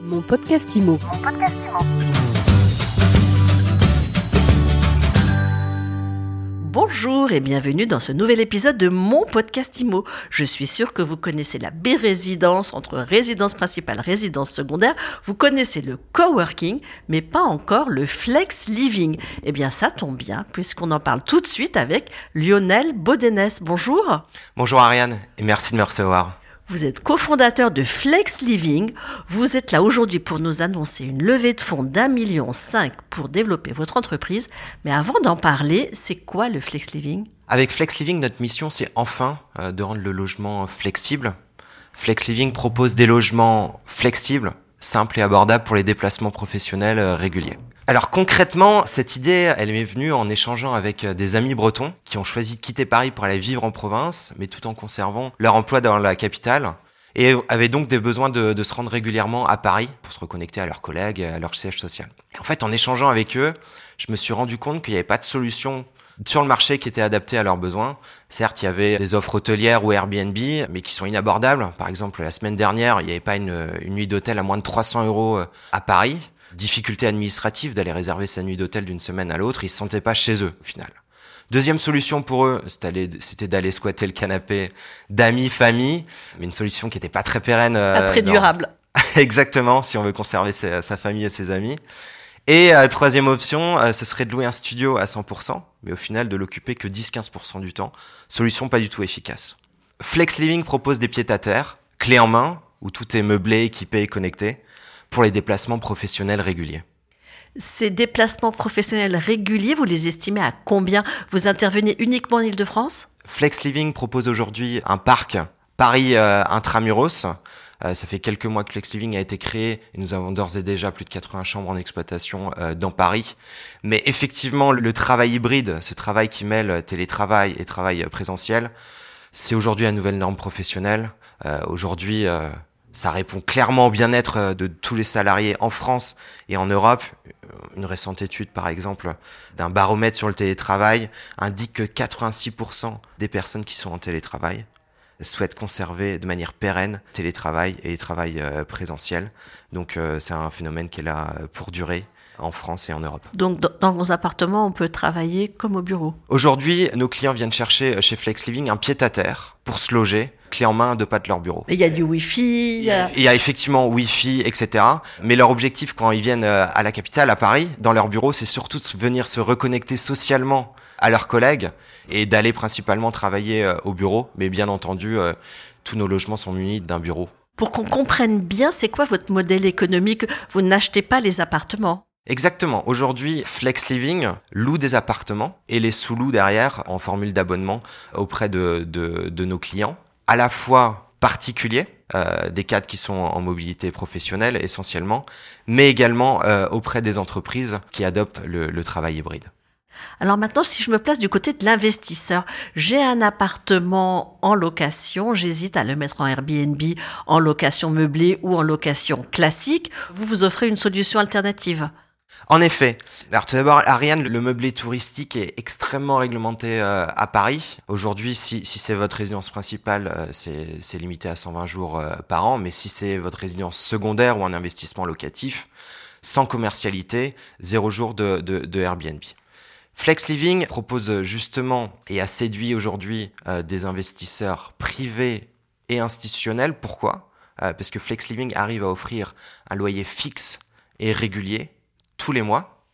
Mon podcast IMO. Bonjour et bienvenue dans ce nouvel épisode de mon podcast IMO. Je suis sûre que vous connaissez la B-résidence entre résidence principale, résidence secondaire. Vous connaissez le coworking, mais pas encore le flex living. Eh bien, ça tombe bien, puisqu'on en parle tout de suite avec Lionel Baudenès. Bonjour. Bonjour Ariane et merci de me recevoir. Vous êtes cofondateur de Flex Living. Vous êtes là aujourd'hui pour nous annoncer une levée de fonds d'un million cinq pour développer votre entreprise. Mais avant d'en parler, c'est quoi le Flex Living? Avec Flex Living, notre mission, c'est enfin euh, de rendre le logement flexible. Flex Living propose des logements flexibles, simples et abordables pour les déplacements professionnels euh, réguliers. Alors concrètement, cette idée, elle m'est venue en échangeant avec euh, des amis bretons qui ont choisi de quitter Paris pour aller vivre en province, mais tout en conservant leur emploi dans la capitale et avaient donc des besoins de, se rendre régulièrement à Paris pour se reconnecter à leurs collègues, à leur siège social. En fait, en échangeant avec eux, je me suis rendu compte qu'il n'y avait pas de solution sur le marché qui était adapté à leurs besoins. Certes, il y avait des offres hôtelières ou Airbnb, mais qui sont inabordables. Par exemple, la semaine dernière, il n'y avait pas une, une nuit d'hôtel à moins de 300 euros euh, à Paris difficulté administrative d'aller réserver sa nuit d'hôtel d'une semaine à l'autre, ils se sentaient pas chez eux au final. Deuxième solution pour eux, c'était d'aller squatter le canapé d'amis, famille, mais une solution qui n'était pas très pérenne. Pas très durable. Exactement, si on veut conserver sa, sa, famille et ses amis. Et euh, troisième option, euh, ce serait de louer un studio à 100%, mais au final de l'occuper que 10-15% du temps. Solution pas du tout efficace. Flex Living propose des pieds à terre, clés en main, où tout est meublé, équipé et connecté pour les déplacements professionnels réguliers. Ces déplacements professionnels réguliers, vous les estimez à combien? Vous intervenez uniquement en Ile-de-France? Flex Living propose aujourd'hui un parc Paris euh, Intramuros. Euh, ça fait quelques mois que Flex Living a été créé et nous avons d'ores et déjà plus de 80 chambres en exploitation euh, dans Paris. Mais effectivement, le travail hybride, ce travail qui mêle télétravail et travail présentiel, c'est aujourd'hui la nouvelle norme professionnelle. Aujourd'hui, ça répond clairement au bien-être euh, de tous les salariés en France et en Europe. Une récente étude, par exemple, d'un baromètre sur le télétravail indique que 86% des personnes qui sont en télétravail souhaitent conserver de manière pérenne télétravail et travail euh, présentiel. Donc euh, c'est un phénomène qui est là pour durer en France et en Europe. Donc dans vos appartements, on peut travailler comme au bureau Aujourd'hui, nos clients viennent chercher chez Flex Living un pied-à-terre pour se loger, clé en main, deux pas de leur bureau. Il y a du Wi-Fi. Il y a, il y a effectivement Wi-Fi, etc. Mais leur objectif quand ils viennent euh, à la capitale, à Paris, dans leur bureau, c'est surtout de venir se reconnecter socialement à leurs collègues et d'aller principalement travailler euh, au bureau. Mais bien entendu, euh, tous nos logements sont munis d'un bureau. Pour qu'on comprenne bien, c'est quoi votre modèle économique? Vous n'achetez pas les appartements Exactement. Aujourd'hui, Flex Living loue des appartements et les sous-loue derrière en formule d'abonnement auprès de, de, de, nos clients, à la fois particuliers, euh, des cadres qui sont en mobilité professionnelle essentiellement, mais également euh, auprès des entreprises qui adoptent le, le travail hybride. Alors maintenant, si je me place du côté de l'investisseur, j'ai un appartement en location, j'hésite à le mettre en Airbnb, en location meublée ou en location classique. Vous vous offrez une solution alternative? En effet. Alors tout d'abord, Ariane, le meublé touristique est extrêmement réglementé euh, à Paris. Aujourd'hui, si, si c'est votre résidence principale, euh, c'est limité à 120 jours euh, par an. Mais si c'est votre résidence secondaire ou un investissement locatif, sans commercialité, zéro jour de, de, de Airbnb. Flex Living propose justement et a séduit aujourd'hui euh, des investisseurs privés et institutionnels. Pourquoi? Euh, Parce que Flex Living arrive à offrir un loyer fixe et régulier tous les mois,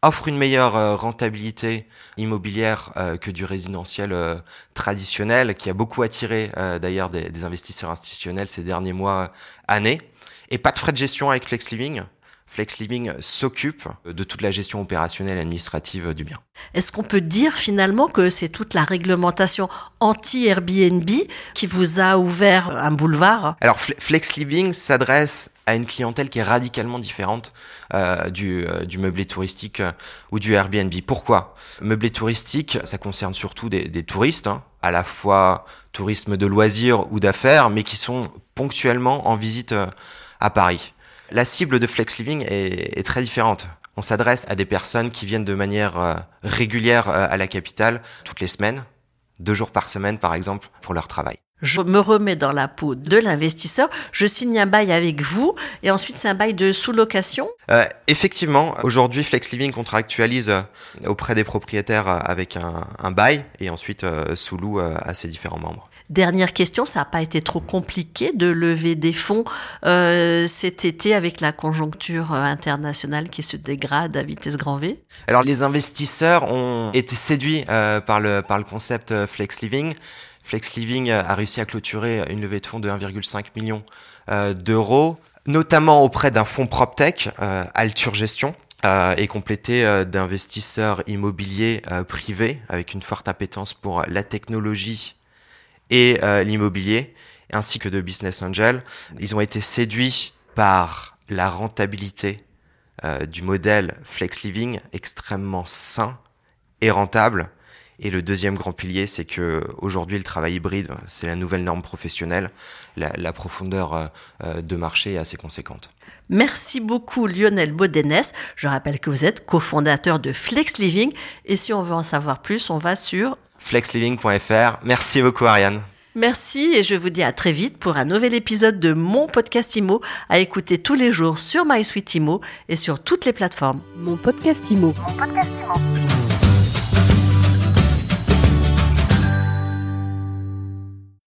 offre une meilleure euh, rentabilité immobilière euh, que du résidentiel euh, traditionnel, qui a beaucoup attiré d'ailleurs des, des, investisseurs institutionnels ces derniers mois, années, et pas de frais de gestion avec Flex Living. Flex Living s'occupe de toute la gestion opérationnelle et administrative du bien. Est-ce qu'on peut dire finalement que c'est toute la réglementation anti-Airbnb qui vous a ouvert un boulevard? Alors Flex Living s'adresse à une clientèle qui est radicalement différente euh, du, euh, du, meublé touristique euh, ou du Airbnb. Pourquoi? Meublé touristique, ça concerne surtout des, des touristes, hein, à la fois tourisme de loisirs ou d'affaires, mais qui sont ponctuellement en visite à Paris. La cible de Flex Living est, est très différente. On s'adresse à des personnes qui viennent de manière euh, régulière euh, à la capitale toutes les semaines, deux jours par semaine par exemple, pour leur travail. je me remets dans la peau de l'investisseur, je signe un bail avec vous et ensuite c'est un bail de sous-location euh, Effectivement, aujourd'hui Flex Living contractualise euh, auprès des propriétaires avec un, un bail et ensuite euh, sous-loue à ses différents membres. Dernière question, ça n'a pas été trop compliqué de lever des fonds euh, cet été avec la conjoncture internationale qui se dégrade à vitesse grand V? Alors les investisseurs ont été séduits euh, par, le, par le concept Flex Living. Flex Living a réussi à clôturer une levée de fonds de 1,5 million euh, d'euros, notamment auprès d'un fonds PropTech, euh, Gestion, euh, et complété euh, d'investisseurs immobiliers euh, privés avec une forte appétence pour la technologie et euh, l'immobilier, ainsi que de business angels. Ils ont été séduits par la rentabilité euh, du modèle Flex Living, extrêmement sain et rentable, et le deuxième grand pilier, c'est que aujourd'hui le travail hybride, c'est la nouvelle norme professionnelle. La, profondeur euh, de marché est assez conséquente. Merci beaucoup Lionel Bodenès. Je rappelle que vous êtes cofondateur de Flex Living. Et si on veut en savoir plus, on va sur flexliving.fr. Merci beaucoup Ariane. Merci et je vous dis à très vite pour un nouvel épisode de mon podcast IMO à écouter tous les jours sur MySuite IMO et sur toutes les plateformes. Mon podcast IMO. Mon podcast IMO.